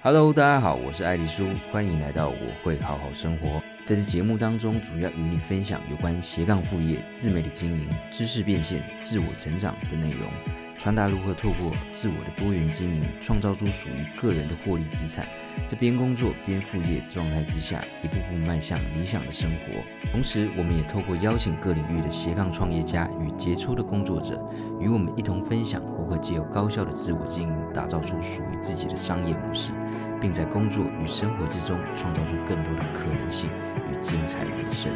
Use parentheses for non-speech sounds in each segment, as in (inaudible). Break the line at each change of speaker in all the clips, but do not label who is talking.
Hello，大家好，我是艾丽苏，欢迎来到我会好好生活。在这节目当中，主要与你分享有关斜杠副业、自媒体经营、知识变现、自我成长的内容，传达如何透过自我的多元经营，创造出属于个人的获利资产，在边工作边副业状态之下，一步步迈向理想的生活。同时，我们也透过邀请各领域的斜杠创业家与杰出的工作者，与我们一同分享如何借由高效的自我经营，打造出属于自己的商业模式。并在工作与生活之中创造出更多的可能性与精彩人生。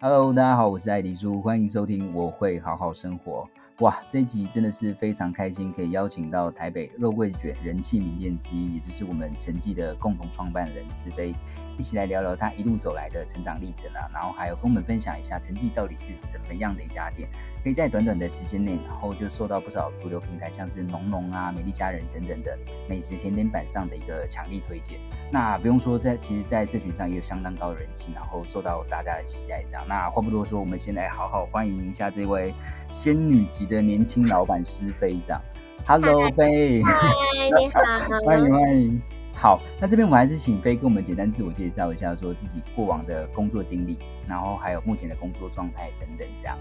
Hello，大家好，我是艾迪叔，欢迎收听我会好好生活。哇，这一集真的是非常开心，可以邀请到台北肉桂卷人气名店之一，也就是我们陈记的共同创办人思飞，一起来聊聊他一路走来的成长历程啊，然后还有跟我们分享一下陈记到底是什么样的一家店，可以在短短的时间内，然后就受到不少主流平台，像是浓浓啊、美丽佳人等等的美食甜点版上的一个强力推荐。那不用说，在其实，在社群上也有相当高的人气，然后受到大家的喜爱。这样，那话不多说，我们先来好好欢迎一下这位仙女级的年轻老板施飞，这样，Hello 飞，
嗨，(laughs) 你好，
欢迎欢迎，好，那这边我们还是请飞跟我们简单自我介绍一下，说自己过往的工作经历，然后还有目前的工作状态等等，这样。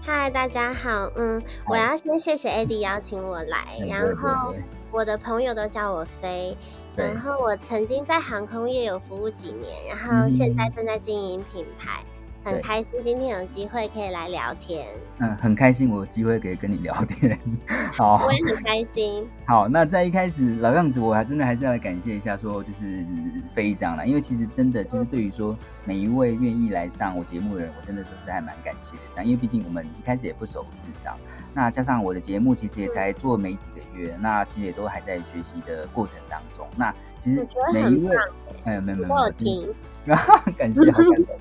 嗨，大家好，嗯，我要先谢谢 Eddie 邀请我来，然后我的朋友都叫我飞，然后我曾经在航空业有服务几年，然后现在正在经营品牌。很开心今天有机会可以来聊天。
嗯，很开心我有机会可以跟你聊天。好，
我也很开心。
好，那在一开始老样子，我还真的还是要来感谢一下，说就是飞这样啦，因为其实真的就是对于说每一位愿意来上我节目的人，我真的都是还蛮感谢的这样，因为毕竟我们一开始也不熟悉这样。那加上我的节目其实也才做没几个月，那其实也都还在学习的过程当中。那其实每一位，哎，没有没有，
我听。(laughs)
感谢，好感动。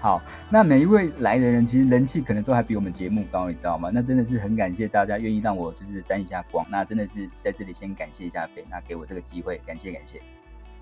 好，那每一位来的人，其实人气可能都还比我们节目高，你知道吗？那真的是很感谢大家愿意让我就是沾一下光。那真的是在这里先感谢一下菲，那给我这个机会，感谢感谢。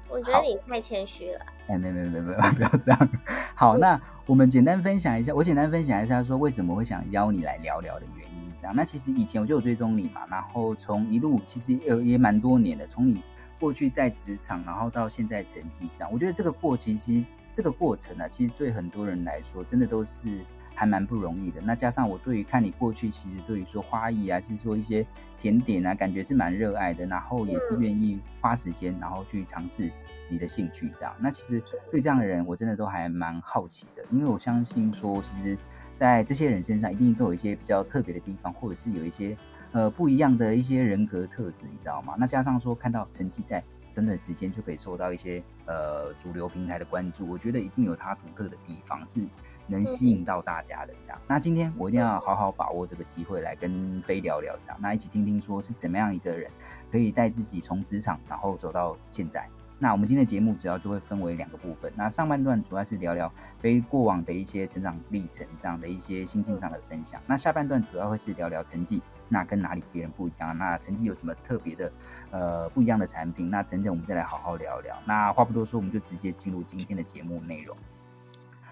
我觉得你太谦虚了。
哎，没没没没，(laughs) 不要这样。好，那我们简单分享一下，我简单分享一下，说为什么会想邀你来聊聊的原因。这样，那其实以前我就有追踪你嘛，然后从一路其实也也蛮多年的，从你。过去在职场，然后到现在成绩这样，我觉得这个过其实这个过程呢、啊，其实对很多人来说，真的都是还蛮不容易的。那加上我对于看你过去，其实对于说花艺啊，就是说一些甜点啊，感觉是蛮热爱的，然后也是愿意花时间，然后去尝试你的兴趣这样。那其实对这样的人，我真的都还蛮好奇的，因为我相信说，其实，在这些人身上，一定都有一些比较特别的地方，或者是有一些。呃，不一样的一些人格特质，你知道吗？那加上说看到成绩在短短时间就可以受到一些呃主流平台的关注，我觉得一定有它独特的地方，是能吸引到大家的这样。那今天我一定要好好把握这个机会来跟飞聊聊这样，那一起听听说是怎么样一个人可以带自己从职场然后走到现在。那我们今天的节目主要就会分为两个部分。那上半段主要是聊聊非过往的一些成长历程，这样的一些心境上的分享。那下半段主要会是聊聊成绩，那跟哪里别人不一样？那成绩有什么特别的呃不一样的产品？那等等我们再来好好聊聊。那话不多说，我们就直接进入今天的节目内容。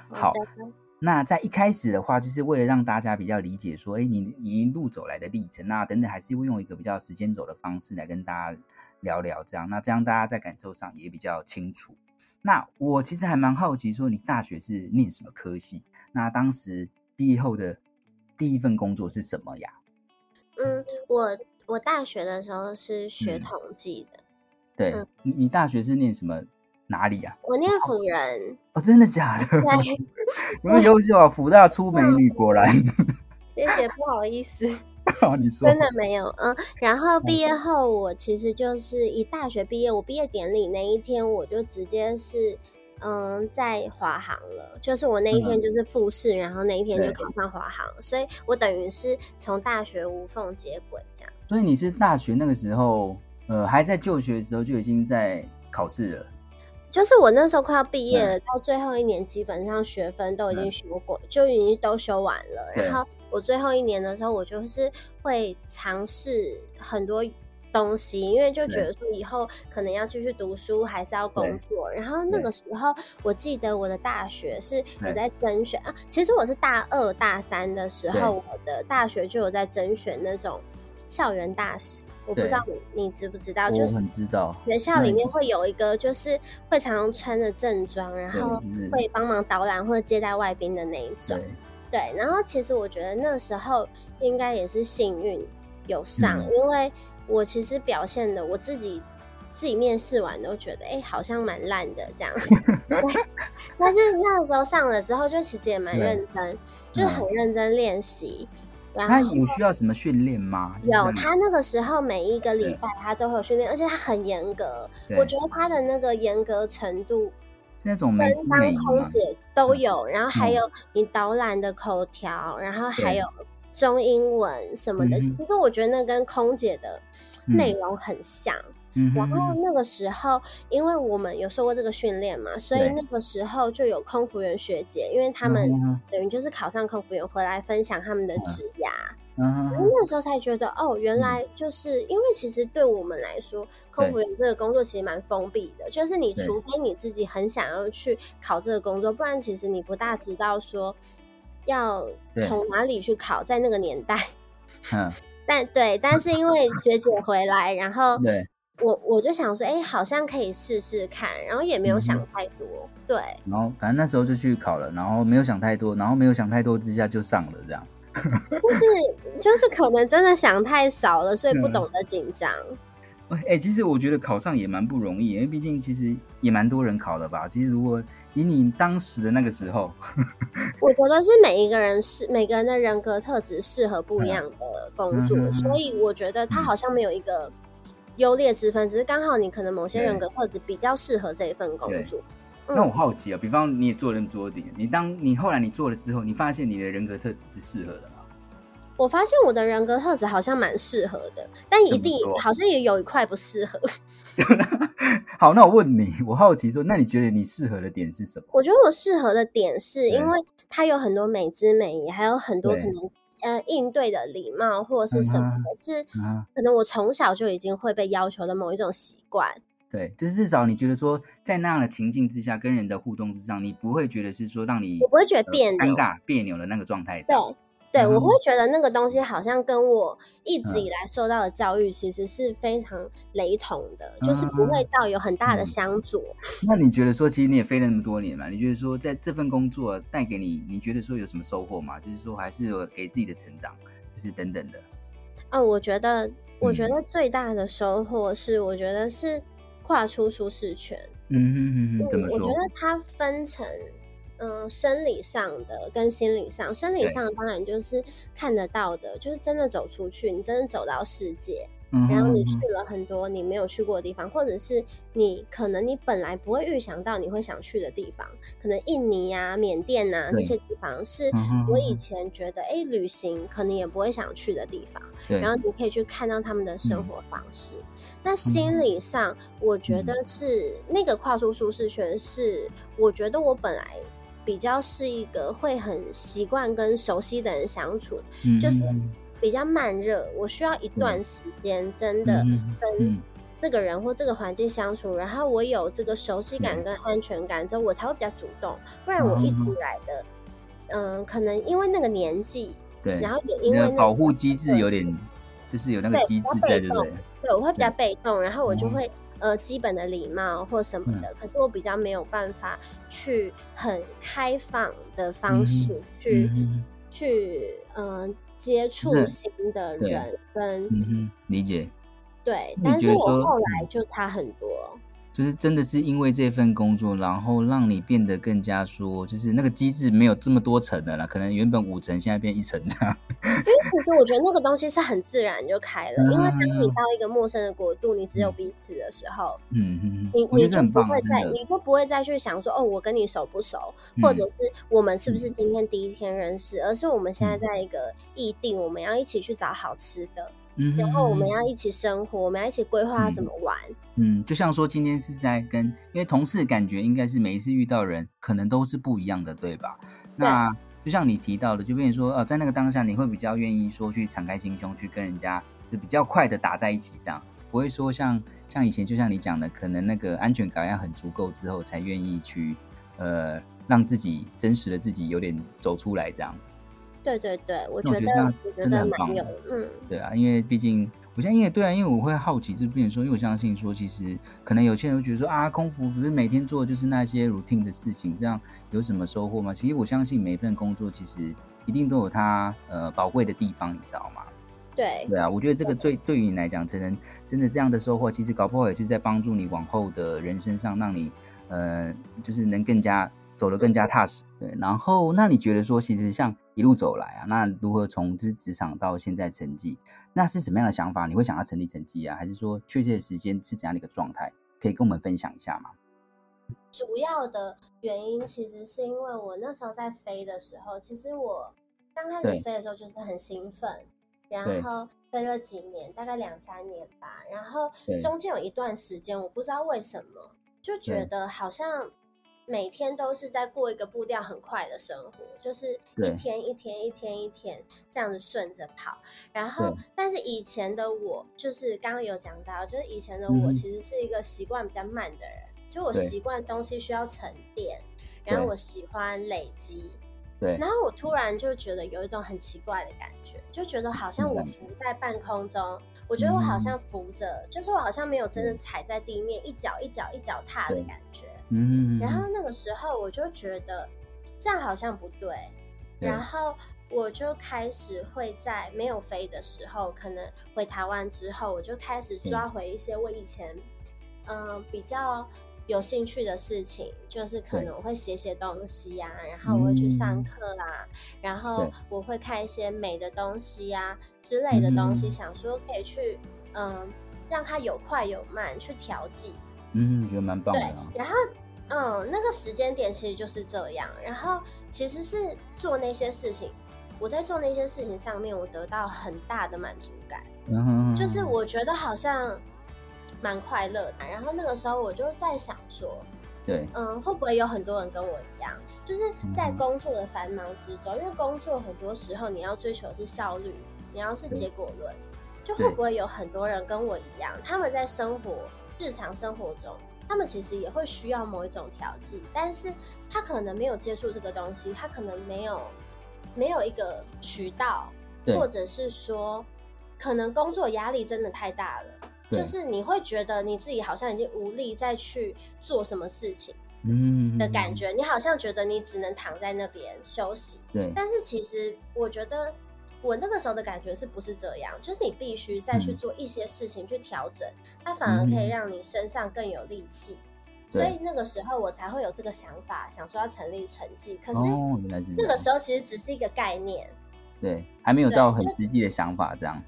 好，那在一开始的话，就是为了让大家比较理解说，哎，你你一路走来的历程，那等等还是会用一个比较时间轴的方式来跟大家。聊聊这样，那这样大家在感受上也比较清楚。那我其实还蛮好奇，说你大学是念什么科系？那当时毕业后的第一份工作是什么呀？
嗯，我我大学的时候是学统计的。嗯、
对，嗯、你你大学是念什么？哪里呀？
我念辅仁。
哦，真的假的？对，(laughs) 有没有优秀啊？辅大出美女，果然。
谢谢，不好意思。(laughs)
你说
真的没有，嗯，然后毕业后，我其实就是以大学毕业，我毕业典礼那一天，我就直接是，嗯，在华航了，就是我那一天就是复试，嗯、然后那一天就考上华航，所以我等于是从大学无缝接轨这样。
所以你是大学那个时候，呃，还在就学的时候就已经在考试了。
就是我那时候快要毕业了，嗯、到最后一年基本上学分都已经修过，嗯、就已经都修完了。嗯、然后我最后一年的时候，我就是会尝试很多东西，因为就觉得说以后可能要继续读书，还是要工作。然后那个时候，我记得我的大学是有在甄选啊。其实我是大二大三的时候，我的大学就有在甄选那种校园大使。我不知道你你知不知道，就是
很知道
学校里面会有一个，就是会常常穿着正装，然后会帮忙导览或者接待外宾的那一种。对，然后其实我觉得那时候应该也是幸运有上，嗯、因为我其实表现的我自己自己面试完都觉得，哎，好像蛮烂的这样。(laughs) 但是那个时候上了之后，就其实也蛮认真，就是很认真练习。
他有需要什么训练吗？
有，他那个时候每一个礼拜他都会有训练，而且他很严格。我觉得他的那个严格程度，
那种
跟当空姐都有，然后还有你导览的口条，然后还有中英文什么的。其实我觉得那跟空姐的内容很像。然后那个时候，因为我们有受过这个训练嘛，所以那个时候就有空服员学姐，因为他们等于就是考上空服员回来分享他们的职涯，然后那个时候才觉得哦，原来就是因为其实对我们来说，空服员这个工作其实蛮封闭的，就是你除非你自己很想要去考这个工作，不然其实你不大知道说要从哪里去考，在那个年代，嗯，(laughs) 但对，但是因为学姐回来，然后对。我我就想说，哎、欸，好像可以试试看，然后也没有想太多，嗯、对。
然后反正那时候就去考了，然后没有想太多，然后没有想太多之下就上了，这样。(laughs)
就是就是可能真的想太少了，所以不懂得紧张。
哎、欸，其实我觉得考上也蛮不容易，因为毕竟其实也蛮多人考的吧。其实如果以你当时的那个时候，(laughs)
我觉得是每一个人是每个人的人格特质适合不一样的工作，嗯、所以我觉得他好像没有一个。优劣之分，只是刚好你可能某些人格特质比较适合这一份工作。
嗯、那我好奇啊，比方你也做了那么多点，你当你后来你做了之后，你发现你的人格特质是适合的吗？
我发现我的人格特质好像蛮适合的，但一定好像也有一块不适合。(laughs)
好，那我问你，我好奇说，那你觉得你适合的点是什么？
我觉得我适合的点是因为它有很多美姿美，还有很多可能。呃，应对的礼貌或者是什么是可能我从小就已经会被要求的某一种习惯。
对，就是至少你觉得说，在那样的情境之下，跟人的互动之上，你不会觉得是说让你
我不会觉得别扭、
尴尬、别扭的那个状态。
对。对，我会觉得那个东西好像跟我一直以来受到的教育其实是非常雷同的，嗯、就是不会到有很大的相左、
嗯。那你觉得说，其实你也飞了那么多年嘛？你觉得说，在这份工作带给你，你觉得说有什么收获吗？就是说，还是有给自己的成长，就是等等的。
哦，我觉得，我觉得最大的收获是，我觉得是跨出舒适圈。
嗯哼哼哼，怎么说？
我觉得它分成。嗯，生理上的跟心理上，生理上当然就是看得到的，就是真的走出去，你真的走到世界，嗯、然后你去了很多你没有去过的地方，或者是你可能你本来不会预想到你会想去的地方，可能印尼啊、缅甸啊这些地方是我以前觉得哎、嗯哼欸，旅行可能也不会想去的地方，然后你可以去看到他们的生活方式。嗯、那心理上，我觉得是、嗯、那个跨出舒适圈，是我觉得我本来。比较是一个会很习惯跟熟悉的人相处，嗯、就是比较慢热。我需要一段时间，真的跟这个人或这个环境相处，嗯、然后我有这个熟悉感跟安全感之后，我才会比较主动。不然我一直来的，嗯、呃，可能因为那个年纪，对，然后也因为那
保护机制有点，就是有那个机制在，对不对？
对，我会比较被动，然后我就会。呃，基本的礼貌或什么的，嗯、可是我比较没有办法去很开放的方式去、去嗯、呃、接触新的人跟、
嗯、理解，
对，但是我后来就差很多。
就是真的是因为这份工作，然后让你变得更加说，就是那个机制没有这么多层的了，可能原本五层，现在变一层这样。(laughs)
因为其实我觉得那个东西是很自然就开了，嗯、因为当你到一个陌生的国度，你只有彼此的时候，嗯嗯，你你就不会再，你就不会再去想说，哦，我跟你熟不熟，嗯、或者是我们是不是今天第一天认识，嗯、而是我们现在在一个异地，我们要一起去找好吃的。嗯，然后我们要一起生活，嗯、我们要一起规划怎么玩。
嗯，就像说今天是在跟，因为同事感觉应该是每一次遇到人可能都是不一样的，对吧？那就像你提到的，就变成说，呃，在那个当下，你会比较愿意说去敞开心胸去跟人家，就比较快的打在一起这样。不会说像像以前，就像你讲的，可能那个安全感要很足够之后，才愿意去呃让自己真实的自己有点走出来这样。
对对对，我觉得，我觉得
真的很棒，嗯，对啊，因为毕竟。我相信，因为对啊，因为我会好奇，就变成说，因为我相信说，其实可能有些人会觉得说啊，空服不是每天做的就是那些 routine 的事情，这样有什么收获吗？其实我相信每一份工作其实一定都有它呃宝贵的地方，你知道吗？
对
对啊，我觉得这个对对于你来讲，真的真的这样的收获，其实搞不好也是在帮助你往后的人生上，让你呃就是能更加。走得更加踏实，对。然后，那你觉得说，其实像一路走来啊，那如何从职职场到现在成绩，那是什么样的想法？你会想要成立成绩啊，还是说确切的时间是怎样的一个状态？可以跟我们分享一下吗？
主要的原因其实是因为我那时候在飞的时候，其实我刚开始飞的时候就是很兴奋，然后飞了几年，大概两三年吧。然后中间有一段时间，我不知道为什么，就觉得好像。每天都是在过一个步调很快的生活，就是一天一天一天一天这样子顺着跑。然后，但是以前的我，就是刚刚有讲到，就是以前的我其实是一个习惯比较慢的人，就我习惯东西需要沉淀，然后我喜欢累积。
对。
然后我突然就觉得有一种很奇怪的感觉，就觉得好像我浮在半空中，我觉得我好像浮着，就是我好像没有真的踩在地面，一脚一脚一脚踏的感觉。
嗯，
然后那个时候我就觉得这样好像不对，对，然后我就开始会在没有飞的时候，可能回台湾之后，我就开始抓回一些我以前嗯、呃、比较有兴趣的事情，就是可能我会写写东西啊，然后我会去上课啊，然后我会看一些美的东西啊之类的东西，想说可以去嗯、呃、让它有快有慢去调剂。
嗯，觉得蛮棒的。对，
然后，嗯，那个时间点其实就是这样。然后，其实是做那些事情，我在做那些事情上面，我得到很大的满足感。
嗯，
就是我觉得好像蛮快乐的。然后那个时候我就在想说，
对，
嗯，会不会有很多人跟我一样，就是在工作的繁忙之中，因为工作很多时候你要追求的是效率，你要是结果论，就会不会有很多人跟我一样，他们在生活。日常生活中，他们其实也会需要某一种调剂，但是他可能没有接触这个东西，他可能没有没有一个渠道，或者是说，可能工作压力真的太大了，就是你会觉得你自己好像已经无力再去做什么事情，嗯的感觉，你好像觉得你只能躺在那边休息，
对，
但是其实我觉得。我那个时候的感觉是不是这样？就是你必须再去做一些事情去调整，嗯，它反而可以让你身上更有力气，嗯。所以那个时候我才会有这个想法，想说要成立成绩。可是那个时候其实只是一个概念，
对，还没有到很实际的想法这样。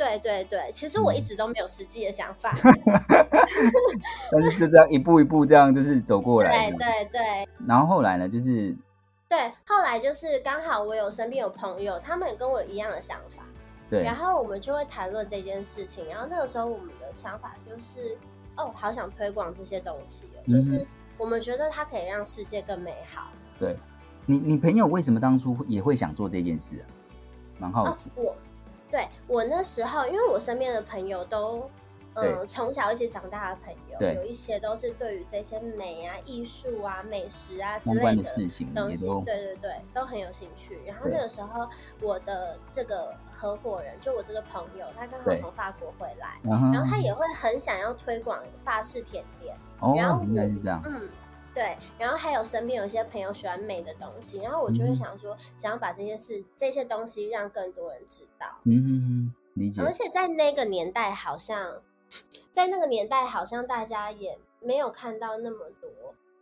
对对对，其实我一直都没有实际的想法，(laughs)
但是就这样一步一步这样就是走过来。
对对对。
然后后来呢，就是。
对，后来就是刚好我有身边有朋友，他们也跟我一样的想法，
对，
然后我们就会谈论这件事情。然后那个时候我们的想法就是，哦，好想推广这些东西哦，嗯，就是我们觉得它可以让世界更美好。
对，你你朋友为什么当初也会想做这件事啊？蛮好奇。
啊，我，对，我那时候，因为我身边的朋友都。嗯，从小一起长大的朋友，有一些都是对于这些美啊、艺术啊、美食啊之类的事情东西，对对对，都很有兴趣。然后那个时候，我的这个合伙人，就我这个朋友，他刚好从法国回来，然后他也会很想要推广法式甜点。
哦，
然后
应该是这样。
嗯，对。然后还有身边有一些朋友喜欢美的东西，然后我就会想说，想要把这些事、这些东西让更多人知道。
嗯哼哼，理解。
而且在那个年代，好像。在那个年代，好像大家也没有看到那么多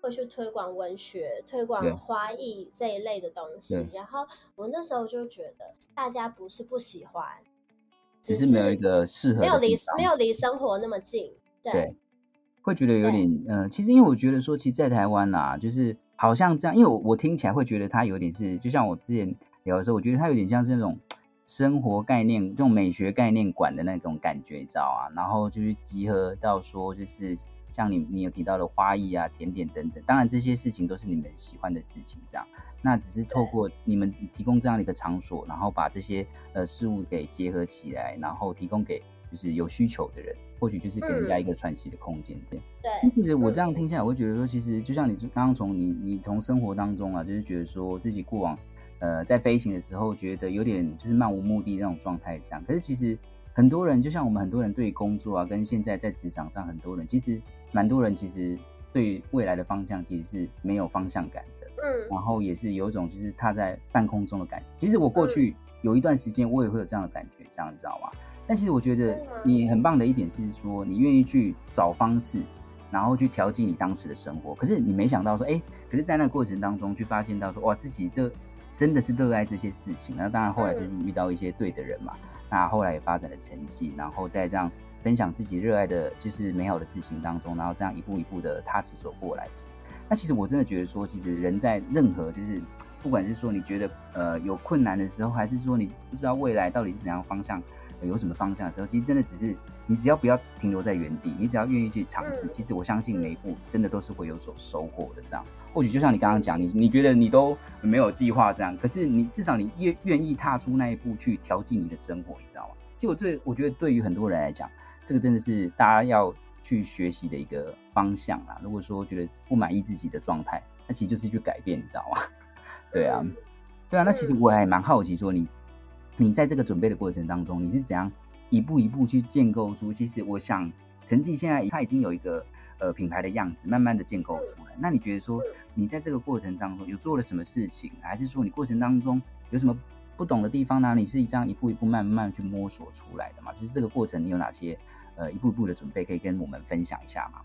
会去推广文学、推广花艺这一类的东西。然后我那时候就觉得，大家不是不喜欢，
只是没有一个适合，没有
离没有离生活那么近。对，
对会觉得有点嗯、呃，其实因为我觉得说，其实，在台湾啊，就是好像这样，因为我我听起来会觉得它有点是，就像我之前聊的时候，我觉得它有点像是那种。生活概念，这种美学概念馆的那种感觉，你知道啊？然后就是集合到说，就是像你你有提到的花艺啊、甜点等等，当然这些事情都是你们喜欢的事情，这样。那只是透过你们提供这样的一个场所，然后把这些呃事物给结合起来，然后提供给就是有需求的人，或许就是给人家一个喘息的空间，这样。
对。
其实我这样听下来，我会觉得说，其实就像你刚刚从你你从生活当中啊，就是觉得说自己过往呃在飞行的时候，觉得有点就是漫无目的那种状态这样。可是其实很多人，就像我们很多人对工作啊，跟现在在职场上很多人，其实蛮多人其实对未来的方向其实是没有方向感的。嗯。然后也是有一种就是踏在半空中的感觉。其实我过去有一段时间，我也会有这样的感觉，这样你知道吗？但其实我觉得你很棒的一点是说，你愿意去找方式，然后去调剂你当时的生活。可是你没想到说，哎，可是在那个过程当中，去发现到说，哇，自己的真的是热爱这些事情。那当然后来就是遇到一些对的人嘛，那后来也发展了成绩，然后再这样分享自己热爱的，就是美好的事情当中，然后这样一步一步的踏实走过来。那其实我真的觉得说，其实人在任何就是，不管是说你觉得呃有困难的时候，还是说你不知道未来到底是怎样方向。有什么方向的时候，其实真的只是你只要不要停留在原地，你只要愿意去尝试，其实我相信每一步真的都是会有所收获的。这样，或许就像你刚刚讲，你你觉得你都没有计划这样，可是你至少你愿愿意踏出那一步去调剂你的生活，你知道吗？其实我最我觉得对于很多人来讲，这个真的是大家要去学习的一个方向啊。如果说觉得不满意自己的状态，那其实就是去改变，你知道吗？(laughs) 对啊，对啊。那其实我还蛮好奇，说你。你在这个准备的过程当中，你是怎样一步一步去建构出？其实我想，成绩现在它已经有一个呃品牌的样子，慢慢的建构出来。那你觉得说，你在这个过程当中有做了什么事情，还是说你过程当中有什么不懂的地方呢？你是这样一步一步慢慢去摸索出来的嘛？就是这个过程你有哪些呃一步一步的准备可以跟我们分享一下吗？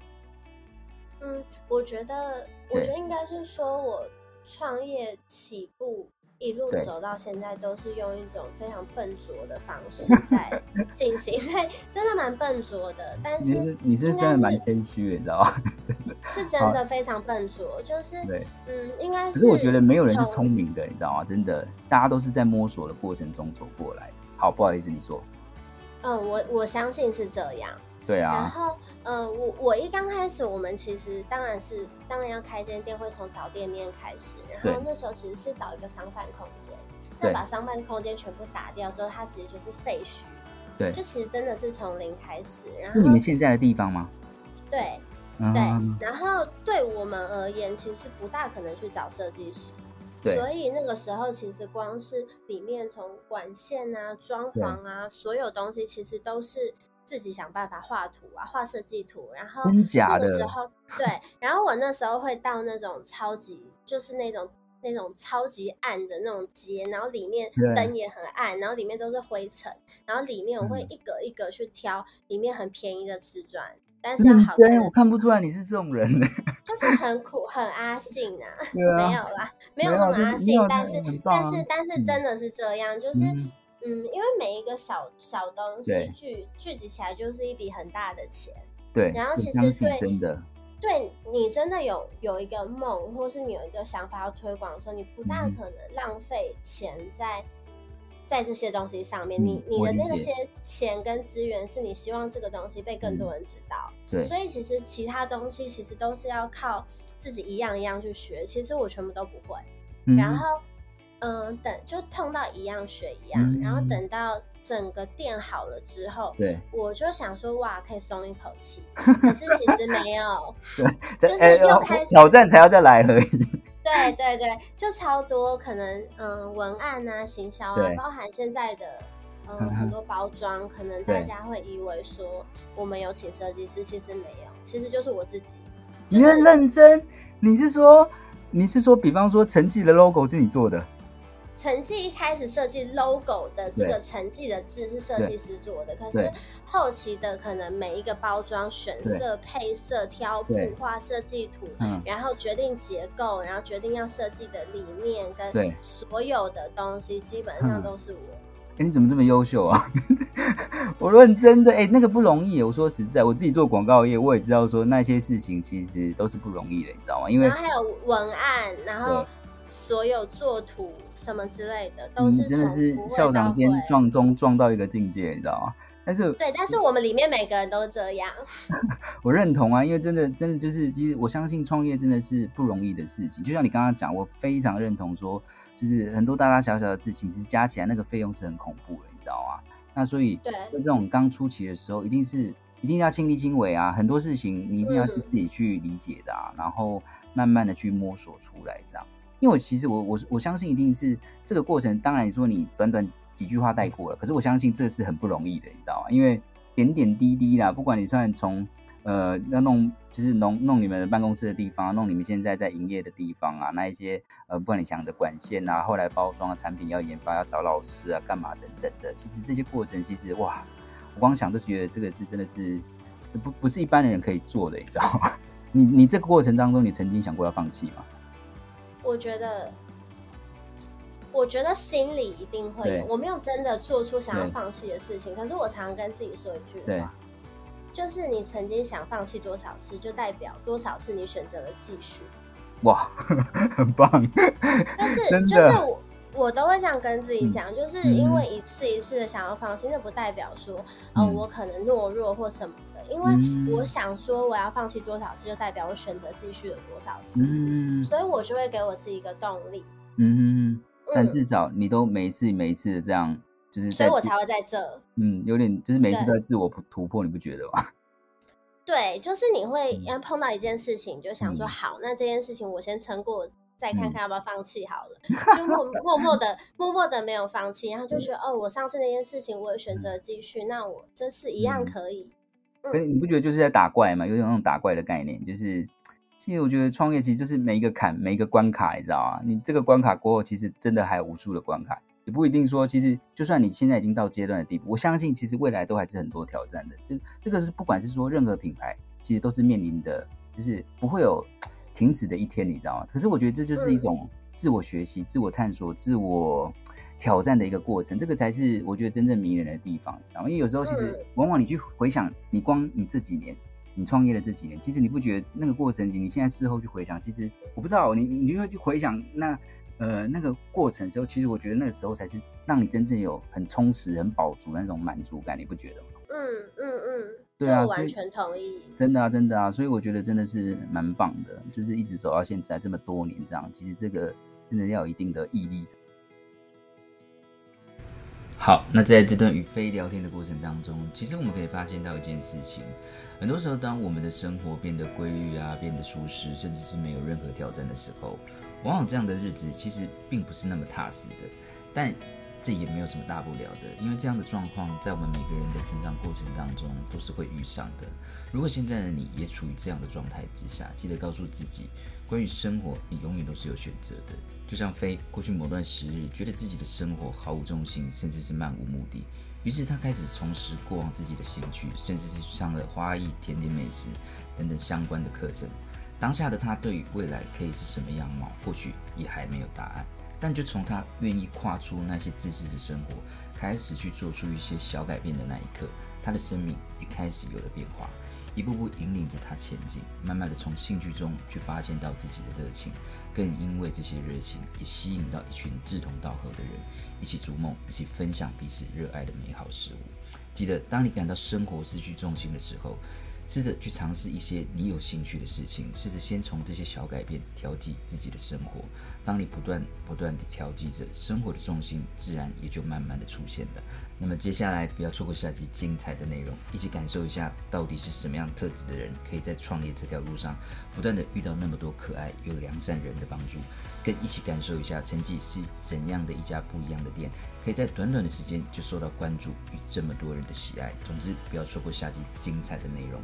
嗯，我觉得，我觉得应该是说我创业起步。一路走到现在，都是用一种非常笨拙的方式 (laughs) 在进行，对，真的蛮笨拙的。但是
你是，你是真的蛮谦虚的，你知道吗？(laughs)
是真的非常笨拙，就是，嗯，应该是。
可是我觉得没有人是聪明的，你知道吗？真的，大家都是在摸索的过程中走过来。好，不好意思，你说。
嗯，我我相信是这样。
对啊，
然后，呃，我我一刚开始，我们其实当然是当然要开间店，会从找店面开始。然后那时候其实是找一个商办空间，那把商办空间全部打掉之后，它其实就是废墟。对，就其实真的是从零开始。然后
是你们现在的地方吗？
对，嗯、对。然后对我们而言，其实不大可能去找设计师。对。所以那个时候，其实光是里面从管线啊、装潢啊，所有东西其实都是。自己想办法画图啊，画设计图，然后那个时候对，然后我那时候会到那种超级，就是那种那种超级暗的那种街，然后里面灯也很暗，然后里面都是灰尘，然后里面我会一格一格去挑里面很便宜的瓷砖，嗯、但是好看，
我看不出来你是这种人，(laughs)
就是很苦很阿信啊，啊，没有啦，没有那么阿信，但是但是但是真的是这样，就是。嗯嗯，因为每一个小小东西聚聚集起来就是一笔很大的钱。
对，
然后其实对，真的，对你真的有有一个梦，或是你有一个想法要推广的时候，你不大可能浪费钱在、嗯、在这些东西上面。嗯、你你的那些钱跟资源，是你希望这个东西被更多人知道。对、嗯，所以其实其他东西其实都是要靠自己一样一样去学。其实我全部都不会，嗯、然后。嗯，等就碰到一样学一样，嗯，然后等到整个店好了之后，对，我就想说哇，可以松一口气。(laughs) 可是其实没有，(laughs) 对，就是又开始，欸，
挑战才要再来而已。
对对对，就超多可能，嗯，文案啊、行销啊，包含现在的嗯很多包装，可能大家会以为说我们有请设计师，其实没有，其实就是我自己。
就是，你很认真？你是说你是说，比方说成绩的 logo 是你做的？
成绩一开始设计 logo 的这个成绩的字是设计师做的，可是后期的可能每一个包装选色、配色、挑布、画设计图，然后决定结构，然后决定要设计的理念跟所有的东西，基本上都是我。
哎、欸，你怎么这么优秀啊？(laughs) 我认真的，哎、欸，那个不容易。我说实在，我自己做广告业，我也知道说那些事情其实都是不容易的，你知道吗？因为
还有文案，然后。所有作图什么之类的，都是、嗯、
真的是校长兼撞钟撞到一个境界，你知道吗？但是
对，但是我们里面每个人都这样。(laughs)
我认同啊，因为真的真的就是，其实我相信创业真的是不容易的事情。就像你刚刚讲，我非常认同说，就是很多大大小小的事情，其实加起来那个费用是很恐怖的，你知道吗？那所以，
对，
这种刚初期的时候，一定是一定要亲力亲为啊，很多事情你一定要是自己去理解的啊，嗯、然后慢慢的去摸索出来这样。因为我其实我我我相信一定是这个过程，当然你说你短短几句话带过了，可是我相信这是很不容易的，你知道吗？因为点点滴滴啦，不管你算从。呃，要弄就是弄弄你们办公室的地方，弄你们现在在营业的地方啊，那一些呃，不管你想的管线啊，后来包装的产品要研发，要找老师啊，干嘛等等的，其实这些过程其实哇，我光想都觉得这个是真的是不不是一般的人可以做的，你知道吗？(laughs) 你你这个过程当中，你曾经想过要放弃吗？
我觉得，我觉得心里一定会有，我没有真的做出想要放弃的事情，可是我常常跟自己说一句话。就是你曾经想放弃多少次，就代表多少次你选择了继续。
哇，很棒！
就是就是我我都会这样跟自己讲，嗯、就是因为一次一次的想要放弃，那、嗯、不代表说哦、嗯呃、我可能懦弱或什么的。因为我想说我要放弃多少次，就代表我选择继续了多少次。嗯，所以我就会给我自己一个动力。嗯哼，
但至少你都每一次每一次的这样。就是，
所以我才会在这。
嗯，有点就是每一次都在自我突破，你不觉得吗？(laughs)
对，就是你会要碰到一件事情，就想说好，那这件事情我先撑过，再看看要不要放弃好了。(laughs) 就默默默的默默的没有放弃，然后就觉得哦，我上次那件事情我也选择继续，那我这次一样可以。
可是你不觉得就是在打怪吗？有点那种打怪的概念，就是其实我觉得创业其实就是每一个坎，每一个关卡，你知道啊？你这个关卡过后，其实真的还有无数的关卡。也不一定说，其实就算你现在已经到阶段的地步，我相信其实未来都还是很多挑战的。这这个是不管是说任何品牌，其实都是面临的，就是不会有停止的一天，你知道吗？可是我觉得这就是一种自我学习、自我探索、自我挑战的一个过程，这个才是我觉得真正迷人的地方。然后因为有时候其实往往你去回想，你光你这几年，你创业的这几年，其实你不觉得那个过程，你现在事后去回想，其实我不知道你你就会去回想那。呃，那个过程时候，其实我觉得那个时候才是让你真正有很充实、很饱足的那种满足感，你不觉得吗？
嗯嗯嗯，
对啊，
我完全同意。
真的啊，真的啊，所以我觉得真的是蛮棒的，就是一直走到现在这么多年这样，其实这个真的要有一定的毅力。好，那在这段与 Faye 聊天的过程当中，其实我们可以发现到一件事情，很多时候当我们的生活变得规律啊，变得舒适，甚至是没有任何挑战的时候。往往这样的日子其实并不是那么踏实的，但这也没有什么大不了的，因为这样的状况在我们每个人的成长过程当中都是会遇上的。如果现在的你也处于这样的状态之下，记得告诉自己，关于生活，你永远都是有选择的。就像飞过去某段时日，觉得自己的生活毫无重心，甚至是漫无目的，于是他开始重拾过往自己的兴趣，甚至是上了花艺、甜点、美食等等相关的课程。当下的他对于未来可以是什么样貌，或许也还没有答案。但就从他愿意跨出那些自私的生活，开始去做出一些小改变的那一刻，他的生命也开始有了变化，一步步引领着他前进。慢慢的从兴趣中去发现到自己的热情，更因为这些热情，也吸引到一群志同道合的人，一起逐梦，一起分享彼此热爱的美好事物。记得，当你感到生活失去重心的时候，试着去尝试一些你有兴趣的事情，试着先从这些小改变调剂自己的生活。当你不断不断地调剂着，生活的重心自然也就慢慢的出现了。那么接下来不要错过下集精彩的内容，一起感受一下到底是什么样特质的人，可以在创业这条路上不断的遇到那么多可爱又良善人的帮助，跟一起感受一下成绩是怎样的一家不一样的店，可以在短短的时间就受到关注与这么多人的喜爱。总之，不要错过下集精彩的内容。